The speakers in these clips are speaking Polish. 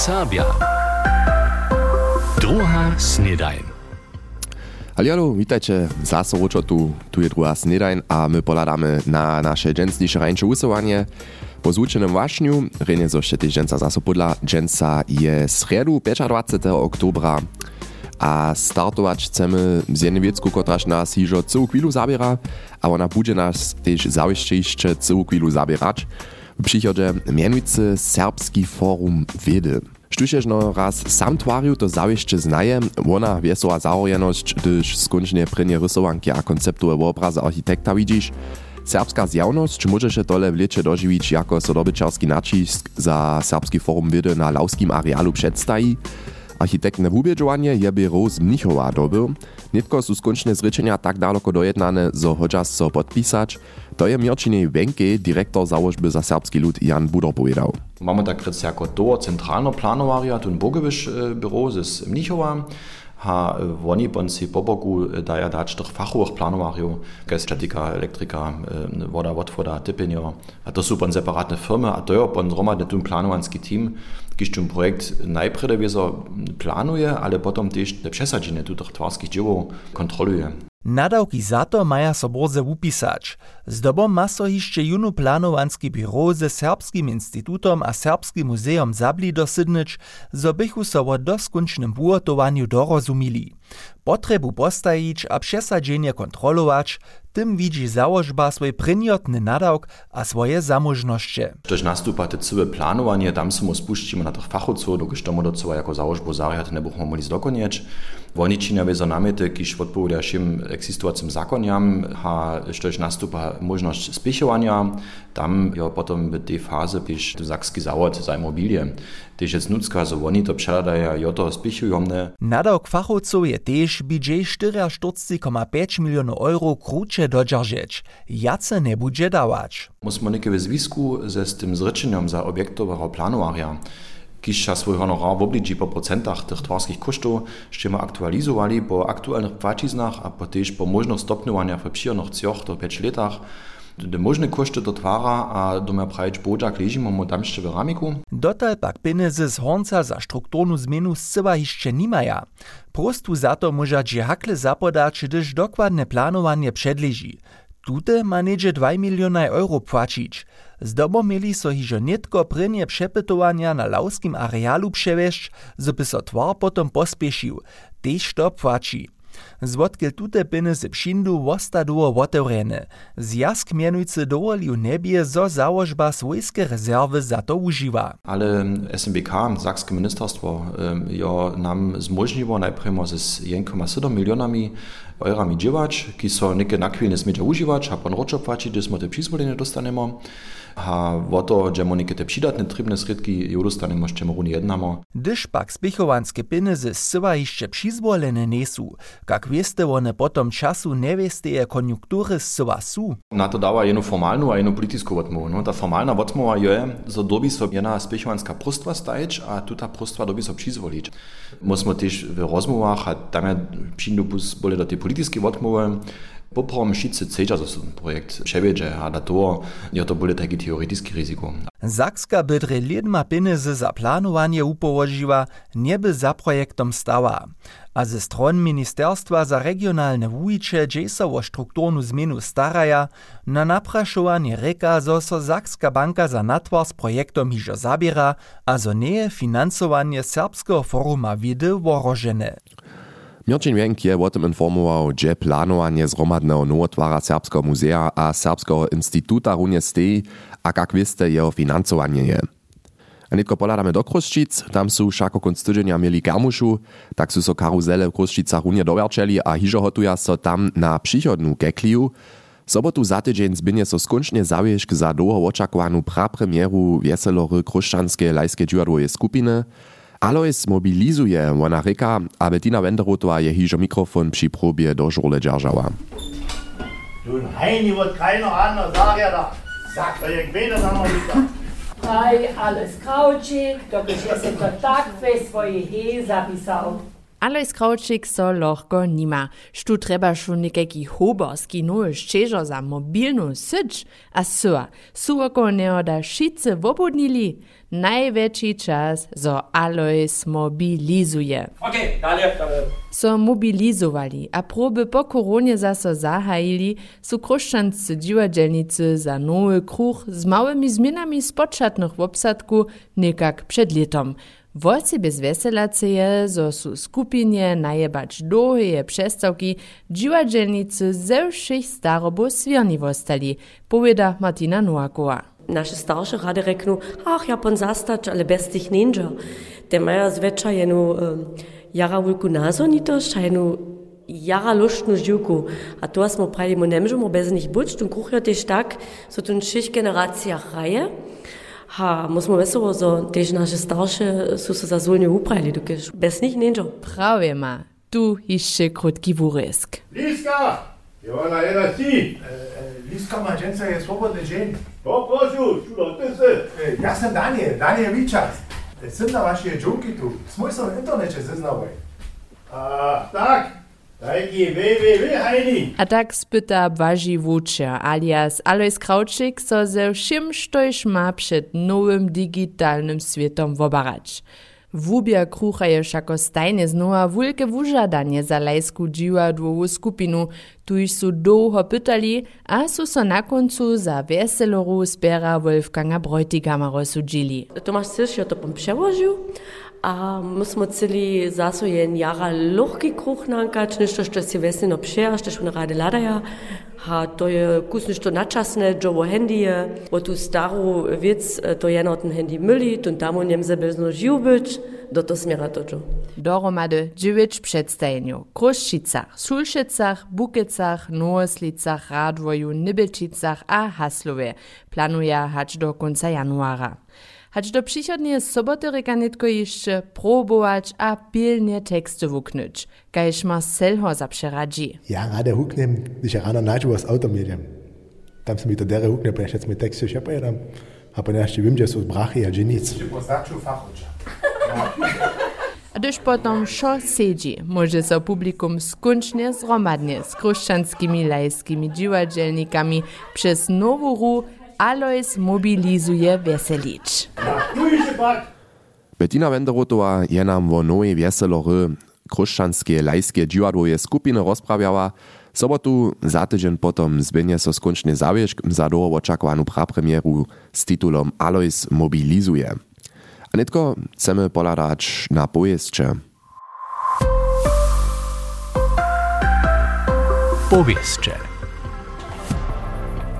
Serbia. Druga snedajn. Hallo, witajcie zase tu, tu je druga snedajn a my poladamy na nasze dżęsniejsze rańcze usuwanie. Po złučenym wašňu rejne zo še tyž dženca zase podla. Dženca je sredu 25. oktobra a startować chcemy z jednej wiecku, kotraż nas hižo całą chwilu zabiera, a ona będzie nas też zawieszcze jeszcze całą chwilu zabierać. W przychodzie mianujcy Serbski Forum Wiedy. Štušež no raz sam twariu to zawieszcze znaje, ona wiesoła zahojeność, gdyż skończnie prynje rysowanki a konceptu obraza architekta widzisz, Serbska zjawność może się tole w lecie dożywić jako sodobyčarski nacisk za Serbski Forum Wiedy na lauskim arealu przedstawi. Architektne wubědžovanie je běro z Mnichova dobył. Nitko su skončne zrečenia tak daleko dojednane, zo hodža so podpisać. To je Mirčinej Wenke, direktor założby za serbski lud Jan Budor powiedział. Mamy tak to centralno planowaria, tu Bogoviš e, biro z Mnichova ha oni bon si po boku da ja dać doch fachowych planowariów, gestetika, elektrika, woda, wotwoda, typienio. A to są bon separatne firmy, a to ja bon romadne tu planowanski team, tu projekt najpierw wieso planuje, ale potem też te przesadzenie tu tych twarskich dzieł kontroluje. Nadawki za to maja so borze upisać. Zdobom ma so hišće junu planowanski biro ze Serbskim institutom a Serbskim muzeum zabli dosydnyć, zo bychu so o doskunčnym wuotowaniu dorozumili. Potrebu postajić a przesadzenie kontrolować, tym widzi założba swój pryniotny nadawk a swoje zamożności. Durch nastupa te całe planowanie, tam smo spuścimy na tych fachowców, dokiż to do jako założbu zariat nie mogli zdokonieć. Wiezo namety, kiż odpowiada szym egzystującym zakoniam, ha durch nastupa możność spichowania, tam jo potem w tej fazie pisz sakski zawod za immobilie. Tyż jest nucka, że oni to przeledają, jo to spichują. Nadawk fachowców je też budżet 44,5 milionów euro krótsze dodżarżeć. Jace nie będzie dawać. Musimy niekie w związku ze z tym zryczeniem za obiektowego planowania kiż swój honorar w obliczu po procentach tych twarskich kosztów, żeśmy aktualizowali po aktualnych płaciznach, a po też po możnych stopniowania w przyjemnych 3 do 5 latach. De možne koszty do twara a do mea prajeć bodžak ležimo mu tam jeszcze w ramiku. Dotal pak pieniądze z honca za strukturnu zmienu zcyła jeszcze nimaja. Prostu za to może hakle zapodać, gdyż dokładne planowanie przedleży. Tute ma niedzie 2 miliona euro płacić. Zdobo mieli so hižo netko prynje przepytowania na lauskim arealu przewieźć, żeby so twar potom pospieszył. Tež to płaci. Zwodkiel tute pieniądze pšindu wostaduło wotewrene. Zjazk mianujcy dowolił nebie, zo założba swojskie rezerwy za to. Ale SMBK, Sakskie Ministerstwo, jo nam zmożliło najpierw z 1,7 milionami eurami dziewać, ki so neke nakwilne smiecia używać, a pan roczo płaci, gdy smo te przyzwolenie dostanemy. Woto, že mu nekaj pšidatne tribne sredki, Jurustane mož čemu runi jednamo. Dyž pak spihovanske piny ze sva išče přizvolene nesu, kak veste one potom času ne veste je konjunkture sva su. Na to dava eno formalno, a eno politisko votmo. No, ta formalna votmova je, za dobi so jena spihovanska prostva stajč, a tuta prostva dobi so přizvolič. Mo smo tež v rozmovah, a tam je pšindopus bolje do te politiske votmove, Poprom šice ten projekt převědže a na to je to bude taki riziko. Zakska bydre lidma pieniędzy za planowanie upołożyła, nie by za projektom stała. A ze stron Ministerstwa za regionalne wujicze dzieje so o strukturnu zmienu staraja, na napraszowanie reka, zo so Zakska banka za natwar z projektom zabiera, a zo nie finansowanie serbskiego foruma wiedy worożene. Mirčin Wenk je o tym informował, że planowanie zromadnego nowotwara Serbskiego Muzea a Serbskiego Instytuta runie stej, a jak wieste, jeho finansowanie je. A nitko poladamy do Kruščic, tam su šako konc tydzienia mieli garmuszu, tak su so karuzele w Kruščicach runie dowerczeli a hižo hotuja so tam na przychodnu kekliju. Sobotu za tydzień zbynie so skončne zawiežk za długo oczekowanu prapremieru wieselory kruščanske lajskie dżuadłoje skupiny, Alois mobilizuje ona reka, aby Tina Wenderotová je hižo mikrofon při probě do žurle držała. Du Heini wird keiner anders, sag ja da. Sag to jak wieder da mal wieder. Aj, alles kraučik, byś ja se to tak ve svoje he zapisał. Alojz Kravčik no no so lahko nima. Štu treba šu nekaki hoborski noj ščežo za mobilno srč, a sva, suvako neoda šice vobodnili, največji čas za Alojz mobilizuje. Ok, dalje, dalje. So mobilizovali, a probe po koronie zaso zahajili, so kroščanci dziwadzielnicy za nowy kruh z małymi zmianami z początnych w obsadku, niekak przed letom. Wojcy bez weselace je, zo su skupinie najebać długie przestawki, dziwadzielnicy ze všich starobów swierni wostali, powiada Martina Noakowa. naše starše rade reknu, ach, ja pon zastać, ale bez tych ninja. Te maja zwecza jenu um, jara wulku nazonitość, a jenu jara luštnu živku. A to smo pravi, mu ne možemo bez njih buč, tu kuhjo tež tak, so tu šest generacijah raje. Ha, možemo veselo za tež naše starše so se zazulne upravili, dokaj brez njih nenčo. Prav ima, tu išče krotki vuresk. Liska! Je ona ena si! E, liska mačenca je svobodne žen. Poprosil, čudo, te se! E, jaz sem Daniel, Daniel Vičas. E, sem na vaši džunki tu, smo se v internetu zaznavali. A, tak, A tak spyta Błażi Wucze, alias Alois Kraučik, so ze všim, štož ma przed nowym digitalnym światem wobarać. Wubia krucha je všako stajne znowa wulke wużadanie za lajsku dziwadłową skupinu, tuż su długo pytali, a su so na końcu za weseloru zbiera Wolfganga Bräutigama rozsudzili. Tomasz jo to pom przełożył, a my smo celi zaso jen jara lohki kruh nankać, nešto što si vesnino pšeja, što što rade ladaja, a to je kus nešto načasne, džovo handije, o tu staru vic, to jeno ten handy myli, tun tamo njem se bezno živ być, do to smjera točo. Dohromady dziewięć przedstawień w Kruszczycach, Szulszycach, Bukicach, Nooslicach, Radwoju, Nybelčicach a Haslowie planuje hać do końca januara. Hać do przychodniej soboty rekanitko jeszcze próbować a pilnie teksty wuknąć, kajż ma selho zapřeradzi. Ja rade huknem, když je ráno naču z automedium. Tam se mi to dere hukne, pa ještě mi teksty še pojedam. A pa ještě vím, že jsou brachy a že nic. Poznaču fachuča. A gdyż potom szo siedzi, może so publikum skończnie zromadnie z kruszczanskimi lajskimi dziwadzielnikami przez nową ru Alois mobilizuje pak! Bettina Wenderotowa je nam wo nowej wieselory kruszczanskie lajskie dziwadłoje skupiny rozprawiała. Sobotu za tydzień potom zbienie so skończnie zawieszk za długo oczekowanu prapremieru z titulom Alois mobilizuje. A netko chcemy poladać na pojeździe. Powieszcze.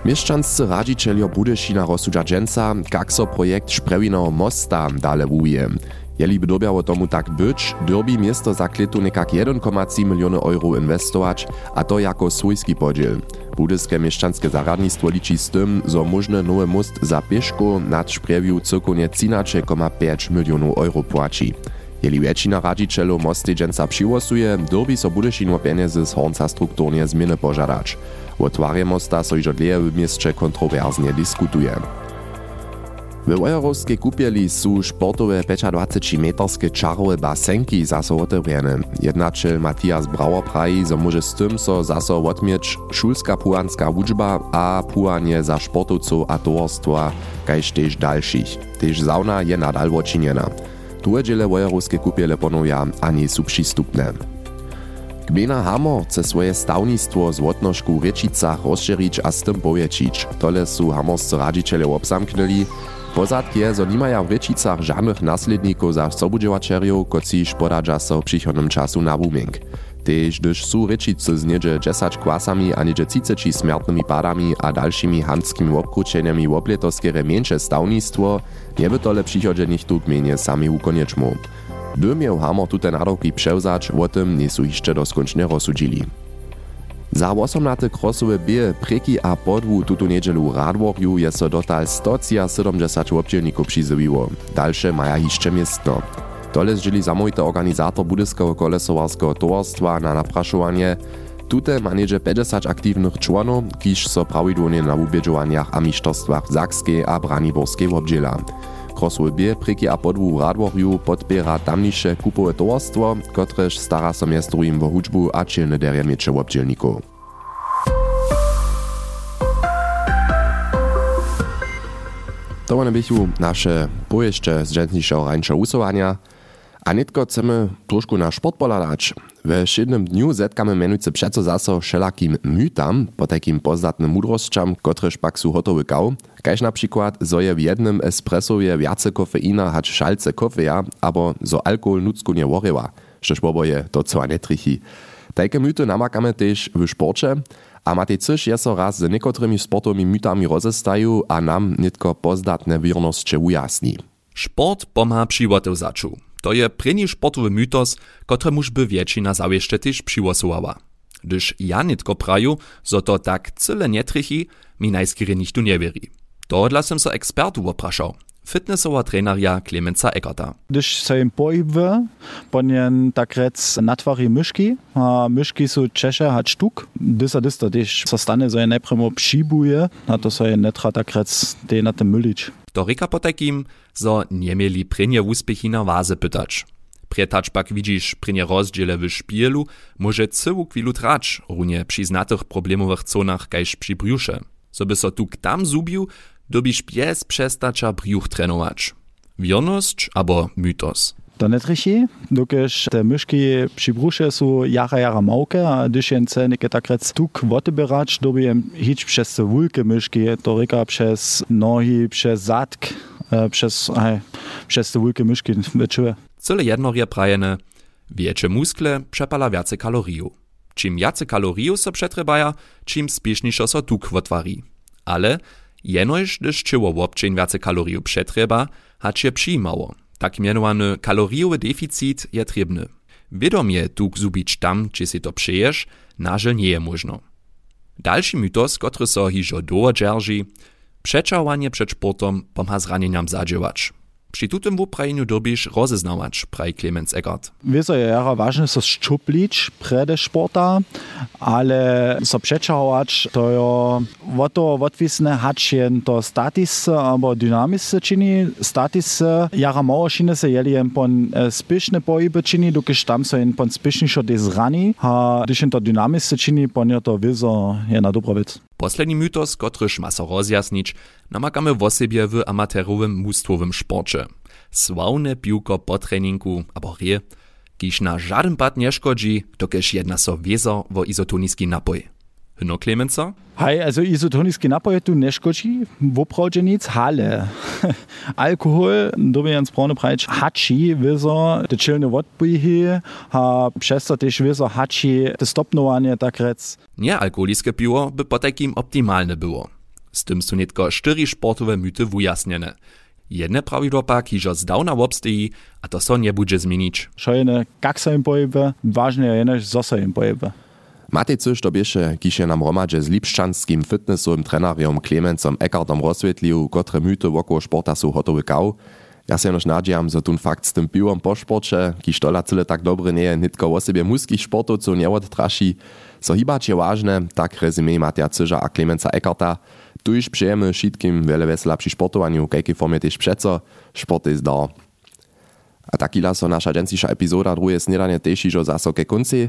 Mieszczanscy radzicielio Budyšina rozsudza dżęca, jak so projekt Szprewino mosta dale wuje. Jeli by dobiało tomu tak być, derby miasto za kletu nekak 1,3 miliony euro inwestować, a to jako swójski podziel. Budyskie mieszczanskie zaradnictwo liczy z tym, że możny nowy most za pieszko nad Szprewiu cyrkonie 13,5 milionów euro płaci. Jeli většina radžičelov mosty dženca přivosuje, derby so Budyšino peniazy z hornca strukturnie zmiany požadać. O twarje mosta so iż odleje w mieście kontrowersnie dyskutuje. W Wojerowskiej kupieli są sportowe 25-meterskie czarowe basenki zaso otewrene. Jednačel Matthias Brauer praji, że może z tym so zaso odmieć szulska puanska wuczba a puanie za sportowców a towarstwa, kajż też dalszych. Też sauna je nadal očinjena. Tuje dziele Wojerowskie kupiele ponowia ani są przystupne. Gmina Hamor chce swoje stawnictwo z łotnożku w Ryczicach rozszerzyć a z tym powiększyć. Tole są hamorscy radziciele obsamknęli. Pozadki je, że nie mają w Ryczicach żadnych nasledników za sobudziewaczeriów, kociż poradza so w przychodnym czasu na booming. Tež gdyż są Ryčicy z niedzie 10 kwasami a niedzie 30 smiertnymi padami a dalszymi handskimi obkručeniami w obletoskere mniejsze stawnictwo, nie by tole przychodzie nichtu gminie sami ukonieczmu. Gdy miał Hamor tute nadawki przewzać, o tym nie są jeszcze doskończnie rozsudzili. Za 18 krosowe bie, preki a podwu tutu niedzielu Radworju je so dotal 170 obdzielników przyzywiło. Dalsze maja jeszcze miestno. Tole zdzieli zamójte organizator budyskiego kolesowarskiego towarstwa na napraszowanie. Tute ma niedzie 50 aktywnych członów, kiż so prawidłownie na ubiedzowaniach a mistrzostwach Zakskiej a Braniborskiej obdziela. Krosły B preki a podwu Radworju podbiera tamnisze kupowe towarstwo, kotreż stara so miastrujim wo hudźbu a čilne derje miecze obdzielników. To one bychu nasze pojeździe z dżętniejszego rańsza usuwania, a nitko chcemy troszkę na sport poladać. We siedmym dniu zetkamy menujce przeco zaso wszelakim mytam, po takim pozdatnym mudrosćam, kotreż pak su hotowy kał, kaž na przykład, zo je w jednym espressowie wiace kofeina hać szalce kofeja, abo zo alkohol nucku nie worywa, štož boboje to co netrichi. Takie myty namakamy też w sporcie, a matej cyš je so raz z niekotrymi sportowymi mytami rozestaju a nam nitko pozdatne wirnosće ujasni. Sport pomha přiwotev začu. To je preni sportowy mytos, kotremuž by většina zawieszcze też přiwosowała. Gdyż ja nitko praju, zo to tak cyle nietrichi, mi najskiery nichtu nie wierí. Tohodla sem so. Fitnessowa trenerja Clemenza Eckerta. Gdyż się pohyby, ponieważ tak rec myszki, a myszki są czesze hać sztuk. Dysa dysta też zostanie, że najpierw przybuje, a to się nie tra tak rec te na tym mylić. To rika po takim, zo nie mieli prynje uspěchy na waze pytać. Prietacz pak widzisz prynje rozdziele w szpielu, może cyłu chwilu trać, runie przy znatych problemowych zonach kajż przy brzusze. So by so tu tam zubił, dobiš pies przestacza brzuch trenować. Wierność albo mytos. To nie trichi, dokiż te myszki przy brusze są jara jara małke, a gdyż jen chce niekie tak rec tuk wotybierać, dobi jem hić przez te wulke myszki, to ryka przez nogi, przez zadk, e, przez, aj, przez te wulke myszki wyczuję. Cyle jednorje prajene, większe muskle przepala więcej kaloriju. Czym więcej kaloriju so przetrybaja, czym spieszniejszo so tuk wotwari. Ale jenoż gdyż czyło łopczeń więcej kaloriju przetrzeba, hać je przyjmało. Tak mianowany kaloriowy deficit je trybny. Wiadomie tuk zubić tam, gdzie si to přeješ, nażel nie je możno. Dalszy mytos, który so hižo długo dzierży, przeczałowanie przed sportom pomha zranieniam zadziałać. Pšitutem v prajnju dobiš rozeznavač, praj Clemens Eckert. Wieso je jara ważne, so ščuplič prede športa, ale so přečahovač, to jo voto odvisne hač je to statis, abo dynamis se čini, statis jara morošine se jeli jen pon eh, spišne pojibe čini, dokiž tam so jen pon spišnišo des rani, a když jen to dynamis se čini, pon je to vizo je na dobrovec. Posledni mytos, kotryż ma so rozjasnić, namakamy w osobie w amatorowym mustwowym sporcie. Sławne piłko po treningu, abo rie, kiż na żaden pad nie szkodzi, dokiż jedna so wiezo wo izotoniski napoj. Hno Clemenza? Hej, also izotoniski napoj tu nie szkodzi, woprawdzie nic, ale alkohol, doby jen správne prajč, hači wieso te čilne odpojhy, a przez to też wieso hači te stopnowanie, tak rec. Niealkoholiskie piwo by po takim optimalne było. Z tym są netko cztery sportowe myty wujasnione. Jedne prawidło pak hižo zdawna obsteji, a to so nie bude zmienić. Szojene, jak se im pohyby, ważne je jenož, zo im. Matej coś to bieše, kiž je nam romadže z lipščanskim fitnessowym trenerjom Clemencom Eckartom rozsvetlił, kotre myty wokół sporta są hotowy kał. Ja się nož nadziejam, że ten fakt z tym piwom po sporcie, tola cyle tak dobry nie nitko o sobie muskich sportowców nie odtraši, so hibać je ważne, tak rezumie Matja Cyża a Clemenca Eckarta, tu już przyjemy wszystkim wiele wesela przy sportowaniu, jakiej formie też przeco, sport jest dar. A takila so nasza dżęsisza epizoda drugie snedanie też iżo zaso ke konci,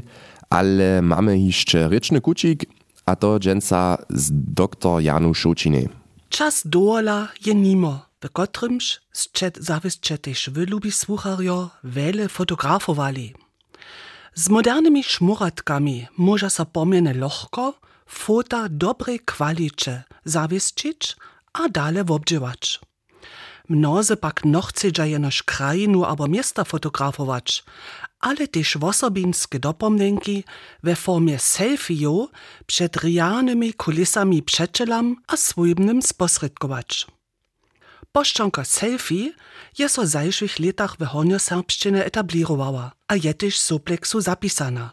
ale mamy jeszcze ryczny kucik, a to dżęsa z dr Janu Szuciny. Czas dola je nimo, w kotrymż zczet zawistcze też wylubi słucharjo wiele fotografowali. Z modernymi szmuratkami może sa pomiene lochko fota dobrej kwalicie zawieszczyć, a dale wobdziewać. Mnozy pak no chcedza jenoż krajinu albo miasta fotografować, ale też wosobinskie dopomnienki we formie selfie'u przed realnymi kulisami przeczelam a swójbnym sposredkować. Poszczonka selfie je so zajszych latach w hornioserbszczynie etablirowała, a je też supleksu zapisana.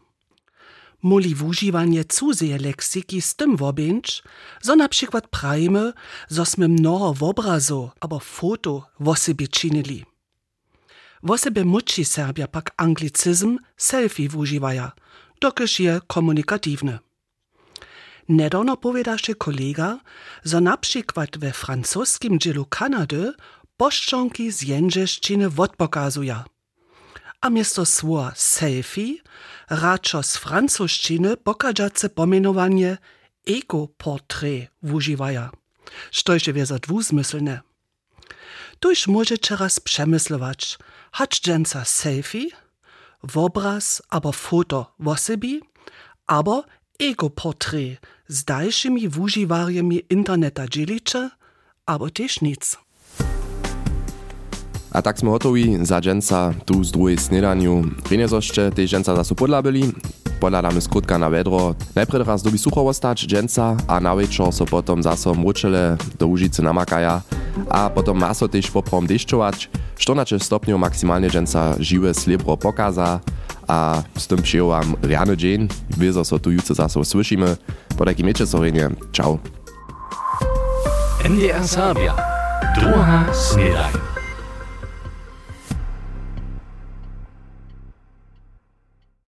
Moli wužiwanie cudzej leksiki z tym wobędź, zo na przykład prajmy, zo sme mnoho obrazu albo foto wo sobie czynili. Wo sobie muci Serbia pak anglicyzm selfie wuživaja, dokyż je powiedział kolega, że na przykład we francuskim dzielu Kanady poszczonki z jędrzeszczyny odpokazuja. A miesto słowa selfie raczo z francuszczyny pokażace pomenowanie ego-portrait używaja, što je wiezo dwuzmyslne. Tuż możecie raz przemyslować, dżęca selfie, obraz albo foto w osobie, albo ego-portrait z dalszymi używarjami interneta dzielicie, albo też nic. A tak sme hotowi za dženca tu z druhej snedaniu. Rine zošte tej dženca zasu podlabili. Podladamy skrótka na vedro. Najprej raz dobi sucho ostać dženca a na večer so potom zaso mručele do užice namakaja. A potom maso tež poprom deščować. 14 stopňov maksimálne dženca živé slibro pokaza. A z tym przyjąłam riany dzień. Wiezo so tu jutro zaso słyszymy. Po takim miecie sorenie. Ciao. NDR Sabia. Druga Snedajn.